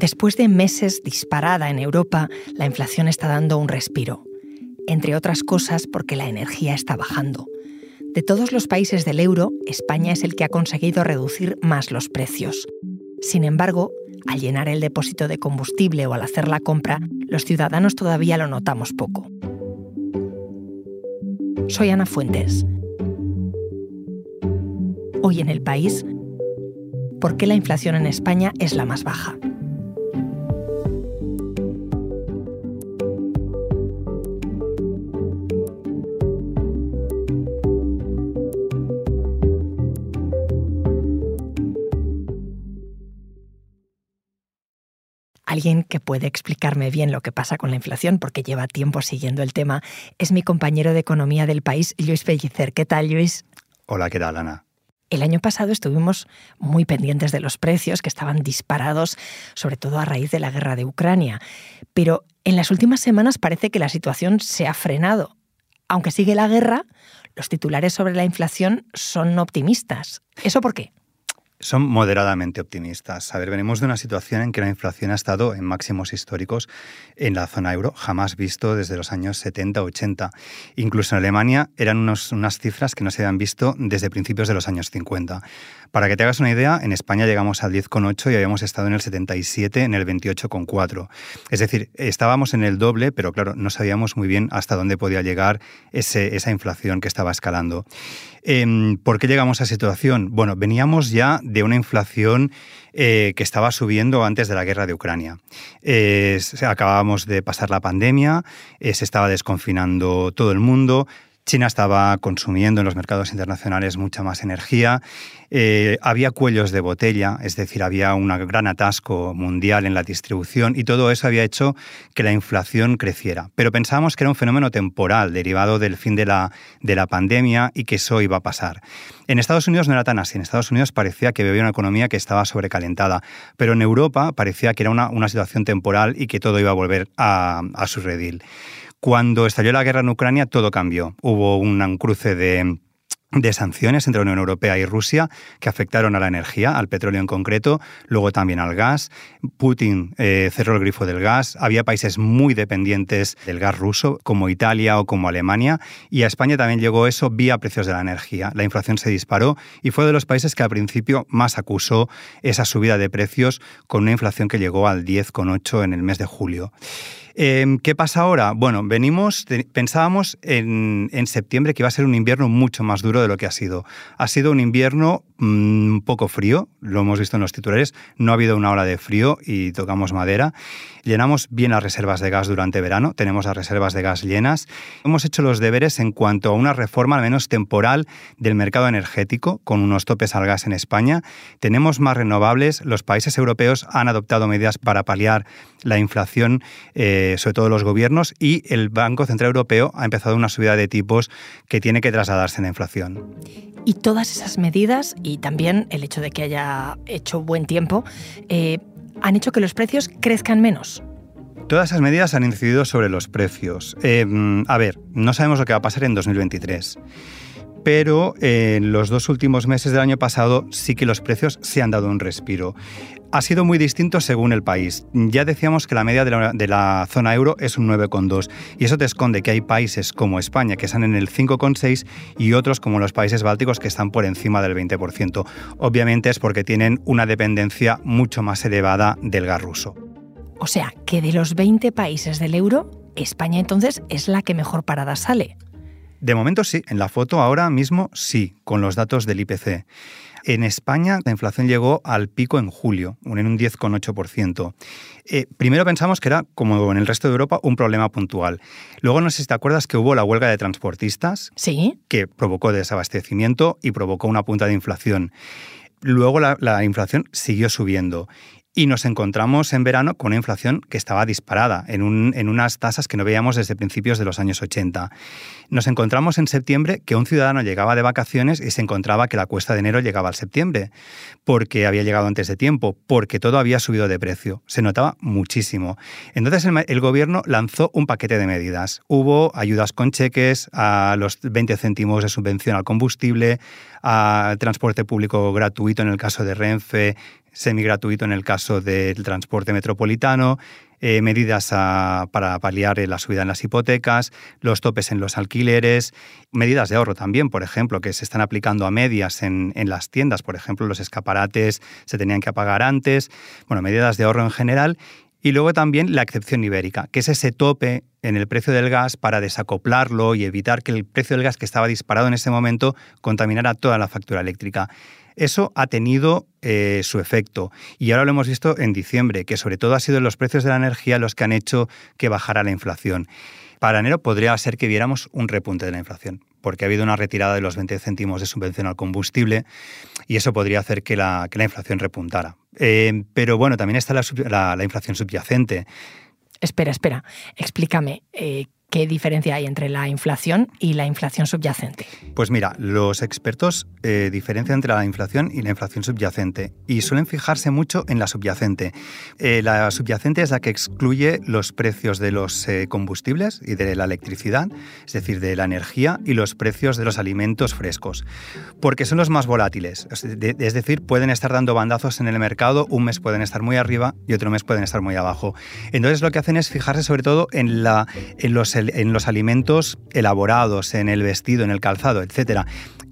Después de meses disparada en Europa, la inflación está dando un respiro. Entre otras cosas porque la energía está bajando. De todos los países del euro, España es el que ha conseguido reducir más los precios. Sin embargo, al llenar el depósito de combustible o al hacer la compra, los ciudadanos todavía lo notamos poco. Soy Ana Fuentes. Hoy en el país, ¿por qué la inflación en España es la más baja? Alguien que puede explicarme bien lo que pasa con la inflación, porque lleva tiempo siguiendo el tema, es mi compañero de economía del país, Luis Pellicer. ¿Qué tal, Luis? Hola, ¿qué tal, Ana? El año pasado estuvimos muy pendientes de los precios que estaban disparados, sobre todo a raíz de la guerra de Ucrania. Pero en las últimas semanas parece que la situación se ha frenado. Aunque sigue la guerra, los titulares sobre la inflación son optimistas. ¿Eso por qué? Son moderadamente optimistas. A ver, venimos de una situación en que la inflación ha estado en máximos históricos en la zona euro, jamás visto desde los años 70-80. Incluso en Alemania eran unas cifras que no se habían visto desde principios de los años 50. Para que te hagas una idea, en España llegamos al 10,8 y habíamos estado en el 77, en el 28,4. Es decir, estábamos en el doble, pero claro, no sabíamos muy bien hasta dónde podía llegar esa inflación que estaba escalando. Em, ¿Por qué llegamos a esa situación? Bueno, veníamos ya de una inflación eh, que estaba subiendo antes de la guerra de Ucrania. acabábamos de pasar la pandemia, eh, se estaba desconfinando todo el mundo, China estaba consumiendo en los mercados internacionales mucha más energía, eh, había cuellos de botella, es decir, había un gran atasco mundial en la distribución y todo eso había hecho que la inflación creciera. Pero pensábamos que era un fenómeno temporal derivado del fin de la, de la pandemia y que eso iba a pasar. En Estados Unidos no era tan así, en Estados Unidos parecía que había una economía que estaba sobrecalentada, pero en Europa parecía que era una, una situación temporal y que todo iba a volver a, a su redil. Cuando estalló la guerra en Ucrania, todo cambió. Hubo un cruce de sanciones entre la Unión Europea y Rusia que afectaron a la energía, al petróleo en concreto, luego también al gas. Putin eh, cerró el grifo del gas. Había países muy dependientes del gas ruso, como Italia o como Alemania, y a España también llegó eso vía precios de la energía. La inflación se disparó y fue de los países que al principio más acusó esa subida de precios con una inflación que llegó al 10,8 en el mes de julio. Em, ¿Qué pasa ahora? Bueno, venimos, pensábamos en, septiembre que iba a ser un invierno mucho más duro de lo que ha sido. Ha sido un invierno un mm, poco frío, lo hemos visto en los titulares, no ha habido una ola de frío y tocamos madera. Llenamos bien las reservas de gas durante verano, tenemos las reservas de gas llenas. Hemos hecho los deberes en cuanto a una reforma, al menos temporal, del mercado energético, con unos topes al gas en España. Tenemos más renovables, los países europeos han adoptado medidas para paliar la inflación, eh, sobre todo los gobiernos, y el Banco Central Europeo ha empezado una subida de tipos que tiene que trasladarse en la inflación. Y todas esas medidas, y también el hecho de que haya hecho buen tiempo, eh, han hecho que los precios crezcan menos. Todas esas medidas han incidido sobre los precios. Eh, a ver, no sabemos lo que va a pasar en 2023 pero en los dos últimos meses del año pasado sí que los precios se han dado un respiro. Ha sido muy distinto según el país. Ya decíamos que la media de la, zona euro es un 9,2 y eso te esconde que hay países como España que están en el 5,6 y otros como los países bálticos que están por encima del 20%. Obviamente es porque tienen una dependencia mucho más elevada del gas ruso. O sea, que de los 20 países del euro, España entonces es la que mejor parada sale. De momento sí, en la foto ahora mismo sí, con los datos del IPC. En España la inflación llegó al pico en julio, en un 10,8%. Eh, primero pensamos que era, como en el resto de Europa, un problema puntual. Luego no sé si te acuerdas que hubo la huelga de transportistas, ¿Sí? que provocó desabastecimiento y provocó una punta de inflación. Luego la, la inflación siguió subiendo y nos encontramos en verano con una inflación que estaba disparada, en, unas tasas que no veíamos desde principios de los años 80. Nos encontramos en septiembre que un ciudadano llegaba de vacaciones y se encontraba que la cuesta de enero llegaba al septiembre, porque había llegado antes de tiempo, porque todo había subido de precio. Se notaba muchísimo. Entonces el, el gobierno lanzó un paquete de medidas. Hubo ayudas con cheques, a los 20 céntimos de subvención al combustible, a transporte público gratuito en el caso de Renfe, semigratuito en el caso del transporte metropolitano, eh, medidas para paliar la subida en las hipotecas, los topes en los alquileres, medidas de ahorro también, por ejemplo, que se están aplicando a medias en, en las tiendas, por ejemplo, los escaparates se tenían que apagar antes, bueno, medidas de ahorro en general. Y luego también la excepción ibérica, que es ese tope en el precio del gas para desacoplarlo y evitar que el precio del gas que estaba disparado en ese momento contaminara toda la factura eléctrica. Eso ha tenido eh, su efecto y ahora lo hemos visto en diciembre, que sobre todo ha sido los precios de la energía los que han hecho que bajara la inflación. Para enero podría ser que viéramos un repunte de la inflación, porque ha habido una retirada de los 20 céntimos de subvención al combustible y eso podría hacer que la, inflación repuntara. Eh, pero bueno, también está la, inflación subyacente. Espera, espera, explícame. Eh, ¿Qué diferencia hay entre la inflación y la inflación subyacente? Pues mira, los expertos eh, diferencian entre la inflación y la inflación subyacente y suelen fijarse mucho en la subyacente. Eh, la subyacente es la que excluye los precios de los eh, combustibles y de la electricidad, es decir, de la energía y los precios de los alimentos frescos, porque son los más volátiles, es decir, pueden estar dando bandazos en el mercado, un mes pueden estar muy arriba y otro mes pueden estar muy abajo. Entonces lo que hacen es fijarse sobre todo en, la, en los en los alimentos elaborados, en el vestido, en el calzado, etc.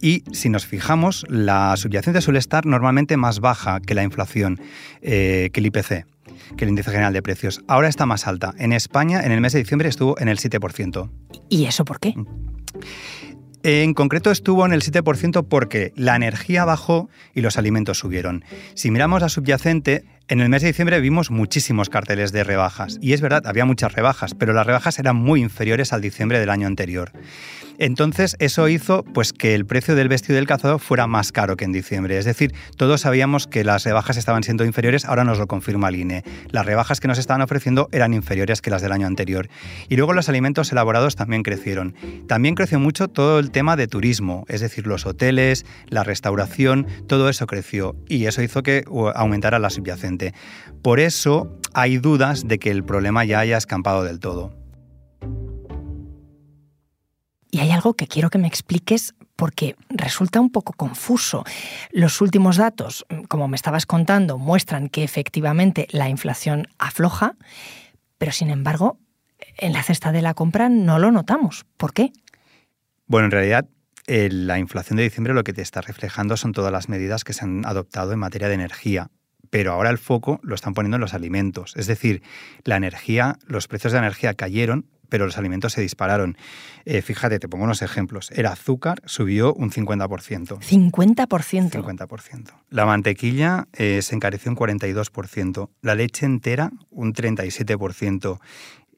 Y si nos fijamos, la subyacente suele estar normalmente más baja que la inflación, eh, que el IPC que el índice general de precios. Ahora está más alta. En España, en el mes de diciembre, estuvo en el 7%. ¿Y eso por qué? En concreto estuvo en el 7% porque la energía bajó y los alimentos subieron. Si miramos la subyacente, en el mes de diciembre vimos muchísimos carteles de rebajas. Y es verdad, había muchas rebajas, pero las rebajas eran muy inferiores al diciembre del año anterior. Entonces, eso hizo pues, que el precio del vestido del calzado fuera más caro que en diciembre. Es decir, todos sabíamos que las rebajas estaban siendo inferiores, ahora nos lo confirma el INE. Las rebajas que nos estaban ofreciendo eran inferiores que las del año anterior. Y luego los alimentos elaborados también crecieron. También creció mucho todo el tema de turismo, es decir, los hoteles, la restauración, todo eso creció y eso hizo que aumentara la subyacente. Por eso hay dudas de que el problema ya haya escampado del todo. Y hay algo que quiero que me expliques porque resulta un poco confuso. Los últimos datos, como me estabas contando, muestran que efectivamente la inflación afloja, pero sin embargo, en la cesta de la compra no lo notamos. ¿Por qué? Bueno, en realidad eh, la inflación de diciembre lo que te está reflejando son todas las medidas que se han adoptado en materia de energía pero ahora el foco lo están poniendo en los alimentos. Es decir, la energía, los precios de la energía cayeron, pero los alimentos se dispararon. Eh, fíjate, te pongo unos ejemplos. El azúcar subió un 50%. ¿50%? 50%. La mantequilla eh, se encareció un 42%. La leche entera un 37%.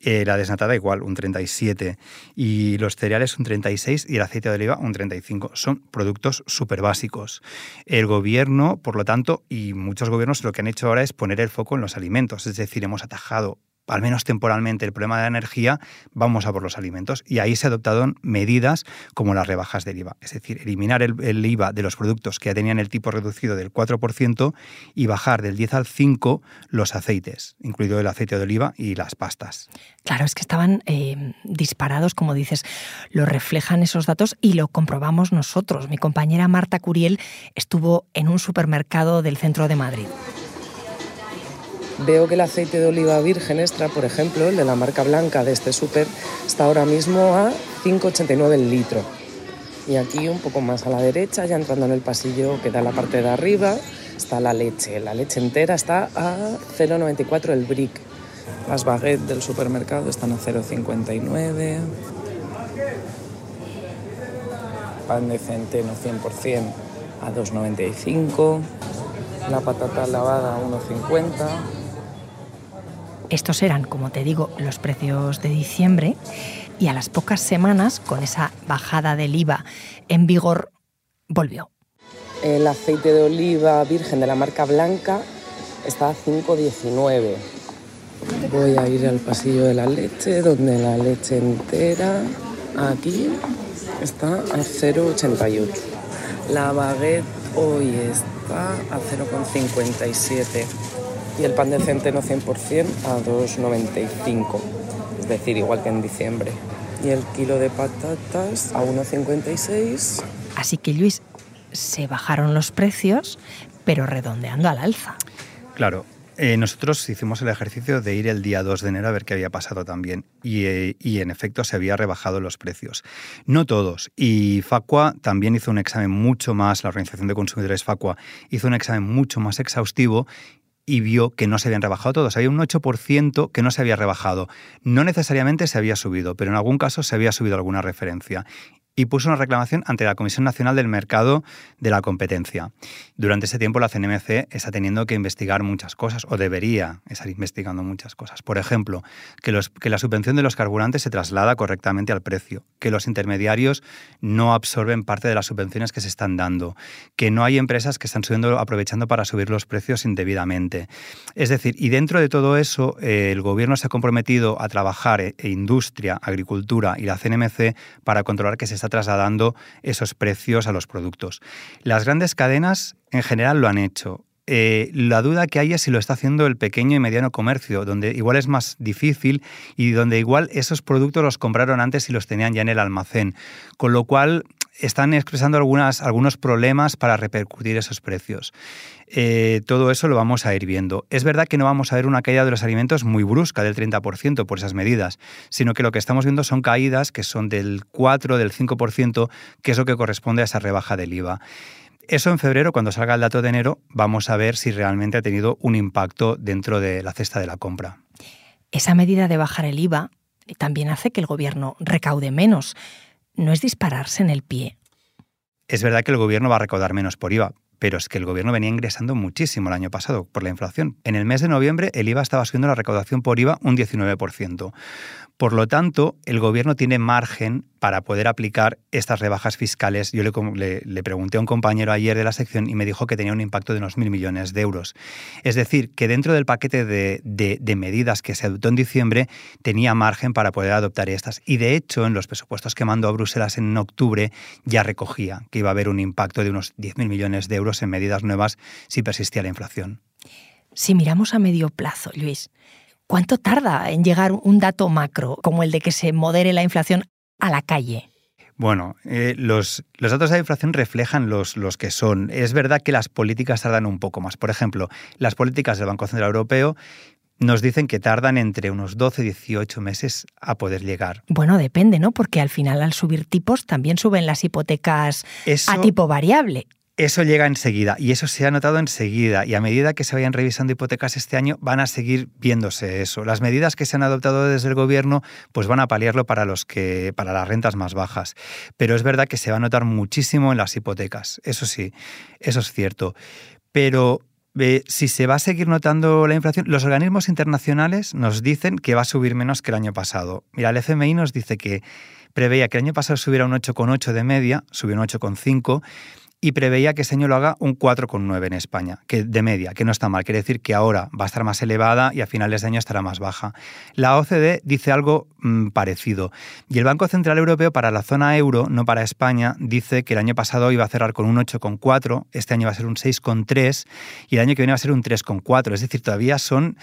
Eh, la desnatada igual, un 37. Y los cereales un 36 y el aceite de oliva un 35. Son productos súper básicos. El gobierno, por lo tanto, y muchos gobiernos lo que han hecho ahora es poner el foco en los alimentos. Es decir, hemos atajado al menos temporalmente, el problema de la energía, vamos a por los alimentos. Y ahí se adoptaron medidas como las rebajas del IVA, es decir, eliminar el, IVA de los productos que ya tenían el tipo reducido del 4% y bajar del 10 al 5 los aceites, incluido el aceite de oliva y las pastas. Claro, es que estaban eh, disparados, como dices, lo reflejan esos datos y lo comprobamos nosotros. Mi compañera Marta Curiel estuvo en un supermercado del centro de Madrid. Veo que el aceite de oliva virgen extra, por ejemplo, el de la marca blanca de este súper, está ahora mismo a 5,89 el litro. Y aquí un poco más a la derecha, ya entrando en el pasillo que da la parte de arriba, está la leche. La leche entera está a 0,94 el brick. Las baguettes del supermercado están a 0,59. Pan de centeno 100% a 2,95. La patata lavada a 1,50 estos eran, como te digo, los precios de diciembre y a las pocas semanas, con esa bajada del IVA en vigor, volvió. El aceite de oliva virgen de la marca blanca está a 5,19. Voy a ir al pasillo de la leche, donde la leche entera, aquí, está a 0,88. La baguette hoy está a 0,57 y el pan de centeno 100% a 2,95, es decir, igual que en diciembre. Y el kilo de patatas a 1,56. Así que Luis, se bajaron los precios, pero redondeando al alza. Claro, eh, nosotros hicimos el ejercicio de ir el día 2 de enero a ver qué había pasado también y, eh, y, en efecto se había rebajado los precios. No todos. Y Facua también hizo un examen mucho más, la Organización de Consumidores Facua hizo un examen mucho más exhaustivo y vio que no se habían rebajado todos. Había un 8% que no se había rebajado. No necesariamente se había subido, pero en algún caso se había subido alguna referencia y puso una reclamación ante la Comisión Nacional del Mercado de la Competencia. Durante ese tiempo la CNMC está teniendo que investigar muchas cosas, o debería estar investigando muchas cosas. Por ejemplo, que, los, que la subvención de los carburantes se traslada correctamente al precio, que los intermediarios no absorben parte de las subvenciones que se están dando, que no hay empresas que están subiendo, aprovechando para subir los precios indebidamente. Es decir, y dentro de todo eso, eh, el gobierno se ha comprometido a trabajar e, e industria, agricultura y la CNMC para controlar que se está trasladando esos precios a los productos. Las grandes cadenas en general lo han hecho. Eh, la duda que hay es si lo está haciendo el pequeño y mediano comercio, donde igual es más difícil y donde igual esos productos los compraron antes y los tenían ya en el almacén. Con lo cual están expresando algunos problemas para repercutir esos precios. Eh, todo eso lo vamos a ir viendo. Es verdad que no vamos a ver una caída de los alimentos muy brusca del 30% por esas medidas, sino que lo que estamos viendo son caídas que son del 4, del 5%, que es lo que corresponde a esa rebaja del IVA. Eso en febrero, cuando salga el dato de enero, vamos a ver si realmente ha tenido un impacto dentro de la cesta de la compra. Esa medida de bajar el IVA también hace que el gobierno recaude menos no es dispararse en el pie. Es verdad que el gobierno va a recaudar menos por IVA, pero es que el gobierno venía ingresando muchísimo el año pasado por la inflación. En el mes de noviembre el IVA estaba subiendo la recaudación por IVA un 19%. Por lo tanto, el gobierno tiene margen para poder aplicar estas rebajas fiscales. Yo le, pregunté a un compañero ayer de la sección y me dijo que tenía un impacto de unos mil millones de euros. Es decir, que dentro del paquete de, medidas que se adoptó en diciembre tenía margen para poder adoptar estas. Y de hecho, en los presupuestos que mandó a Bruselas en octubre ya recogía que iba a haber un impacto de unos 10.000 millones de euros en medidas nuevas si persistía la inflación. Si miramos a medio plazo, Luis, ¿Cuánto tarda en llegar un dato macro como el de que se modere la inflación a la calle? Bueno, eh, los, los, datos de inflación reflejan los, los que son. Es verdad que las políticas tardan un poco más. Por ejemplo, las políticas del Banco Central Europeo nos dicen que tardan entre unos 12 y 18 meses a poder llegar. Bueno, depende, ¿no? Porque al final al subir tipos también suben las hipotecas a tipo variable. Eso llega enseguida y eso se ha notado enseguida y a medida que se vayan revisando hipotecas este año van a seguir viéndose eso. Las medidas que se han adoptado desde el gobierno pues van a paliarlo para los que para las rentas más bajas, pero es verdad que se va a notar muchísimo en las hipotecas. Eso sí, eso es cierto. Pero eh, si se va a seguir notando la inflación, los organismos internacionales nos dicen que va a subir menos que el año pasado. Mira, el FMI nos dice que preveía que el año pasado subiera un 8,8 de media, subió un 8,5 y preveía que ese año lo haga un 4,9 en España, que de media, que no está mal. Quiere decir que ahora va a estar más elevada y a finales de año estará más baja. La OCDE dice algo mm, parecido. Y el Banco Central Europeo para la zona euro, no para España, dice que el año pasado iba a cerrar con un 8,4, este año va a ser un 6,3 y el año que viene va a ser un 3,4. Es decir, todavía son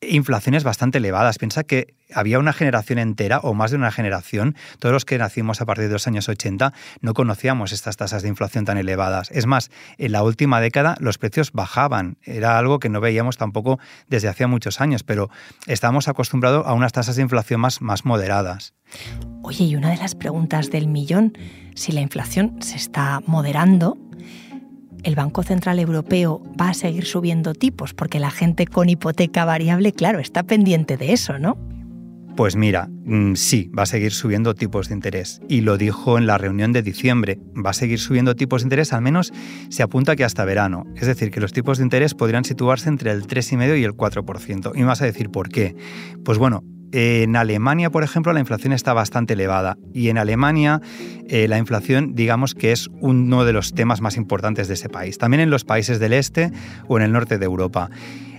inflaciones bastante elevadas. Piensa que había una generación entera o más de una generación, todos los que nacimos a partir de los años 80, no conocíamos estas tasas de inflación tan elevadas. Es más, en la última década los precios bajaban. Era algo que no veíamos tampoco desde hacía muchos años, pero estábamos acostumbrados a unas tasas de inflación más, más moderadas. Oye, y una de las preguntas del millón, si la inflación se está moderando, el Banco Central Europeo va a seguir subiendo tipos porque la gente con hipoteca variable, claro, está pendiente de eso, ¿no? Pues mira, mm, sí, va a seguir subiendo tipos de interés. Y lo dijo en la reunión de diciembre. Va a seguir subiendo tipos de interés, al menos se apunta que hasta verano. Es decir, que los tipos de interés podrían situarse entre el 3,5 y el 4%. Y me vas a decir por qué. Pues bueno, en Alemania, por ejemplo, la inflación está bastante elevada y en Alemania eh, la inflación, digamos que es uno de los temas más importantes de ese país. También en los países del este o en el norte de Europa.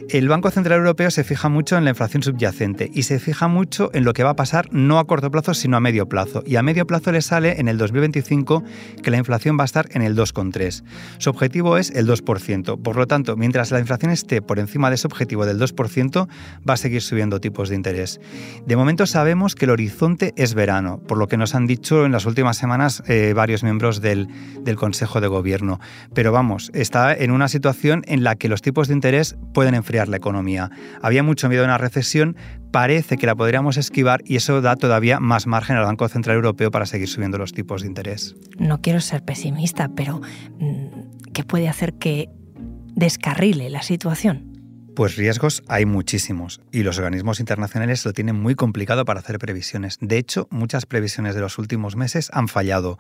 El Banco Central Europeo se fija mucho en la inflación subyacente y se fija mucho en lo que va a pasar no a corto plazo, sino a medio plazo. Y a medio plazo le sale en el 2025 que la inflación va a estar en el 2,3. Su objetivo es el 2%. Por lo tanto, mientras la inflación esté por encima de ese objetivo del 2%, va a seguir subiendo tipos de interés. De momento sabemos que el horizonte es verano, por lo que nos han dicho en las últimas semanas eh, varios miembros del, del Consejo de Gobierno. Pero vamos, está en una situación en la que los tipos de interés pueden enfriar la economía. Había mucho miedo a una recesión, parece que la podríamos esquivar y eso da todavía más margen al Banco Central Europeo para seguir subiendo los tipos de interés. No quiero ser pesimista, pero mm, ¿qué puede hacer que descarrile la situación? Pues riesgos hay muchísimos y los organismos internacionales lo tienen muy complicado para hacer previsiones. De hecho, muchas previsiones de los últimos meses han fallado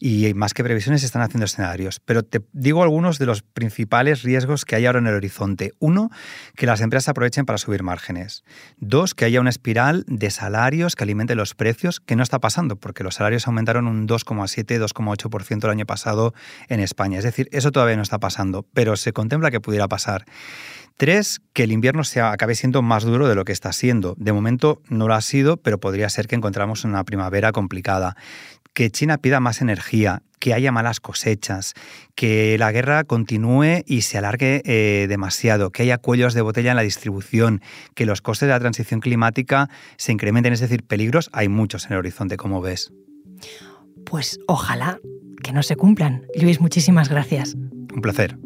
y más que previsiones están haciendo escenarios. Pero te digo algunos de los principales riesgos que hay ahora en el horizonte. Uno, que las empresas aprovechen para subir márgenes. Dos, que haya una espiral de salarios que alimente los precios, que no está pasando porque los salarios aumentaron un 2,7, 2,8% el año pasado en España. Es decir, eso todavía no está pasando, pero se contempla que pudiera pasar. Tres, que el invierno sea, acabe siendo más duro de lo que está siendo. De momento no lo ha sido, pero podría ser que encontramos una primavera complicada. Que China pida más energía, que haya malas cosechas, que la guerra continúe y se alargue eh, demasiado, que haya cuellos de botella en la distribución, que los costes de la transición climática se incrementen. Es decir, peligros hay muchos en el horizonte, como ves. Pues ojalá que no se cumplan. Luis, muchísimas gracias. Un placer.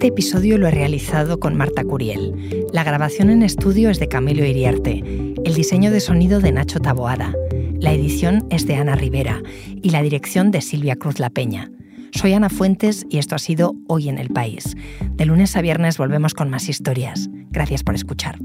Este episodio lo he realizado con Marta Curiel. La grabación en estudio es de Camilo Iriarte, el diseño de sonido de Nacho Taboada, la edición es de Ana Rivera y la dirección de Silvia Cruz La Peña. Soy Ana Fuentes y esto ha sido Hoy en el País. De lunes a viernes volvemos con más historias. Gracias por escuchar.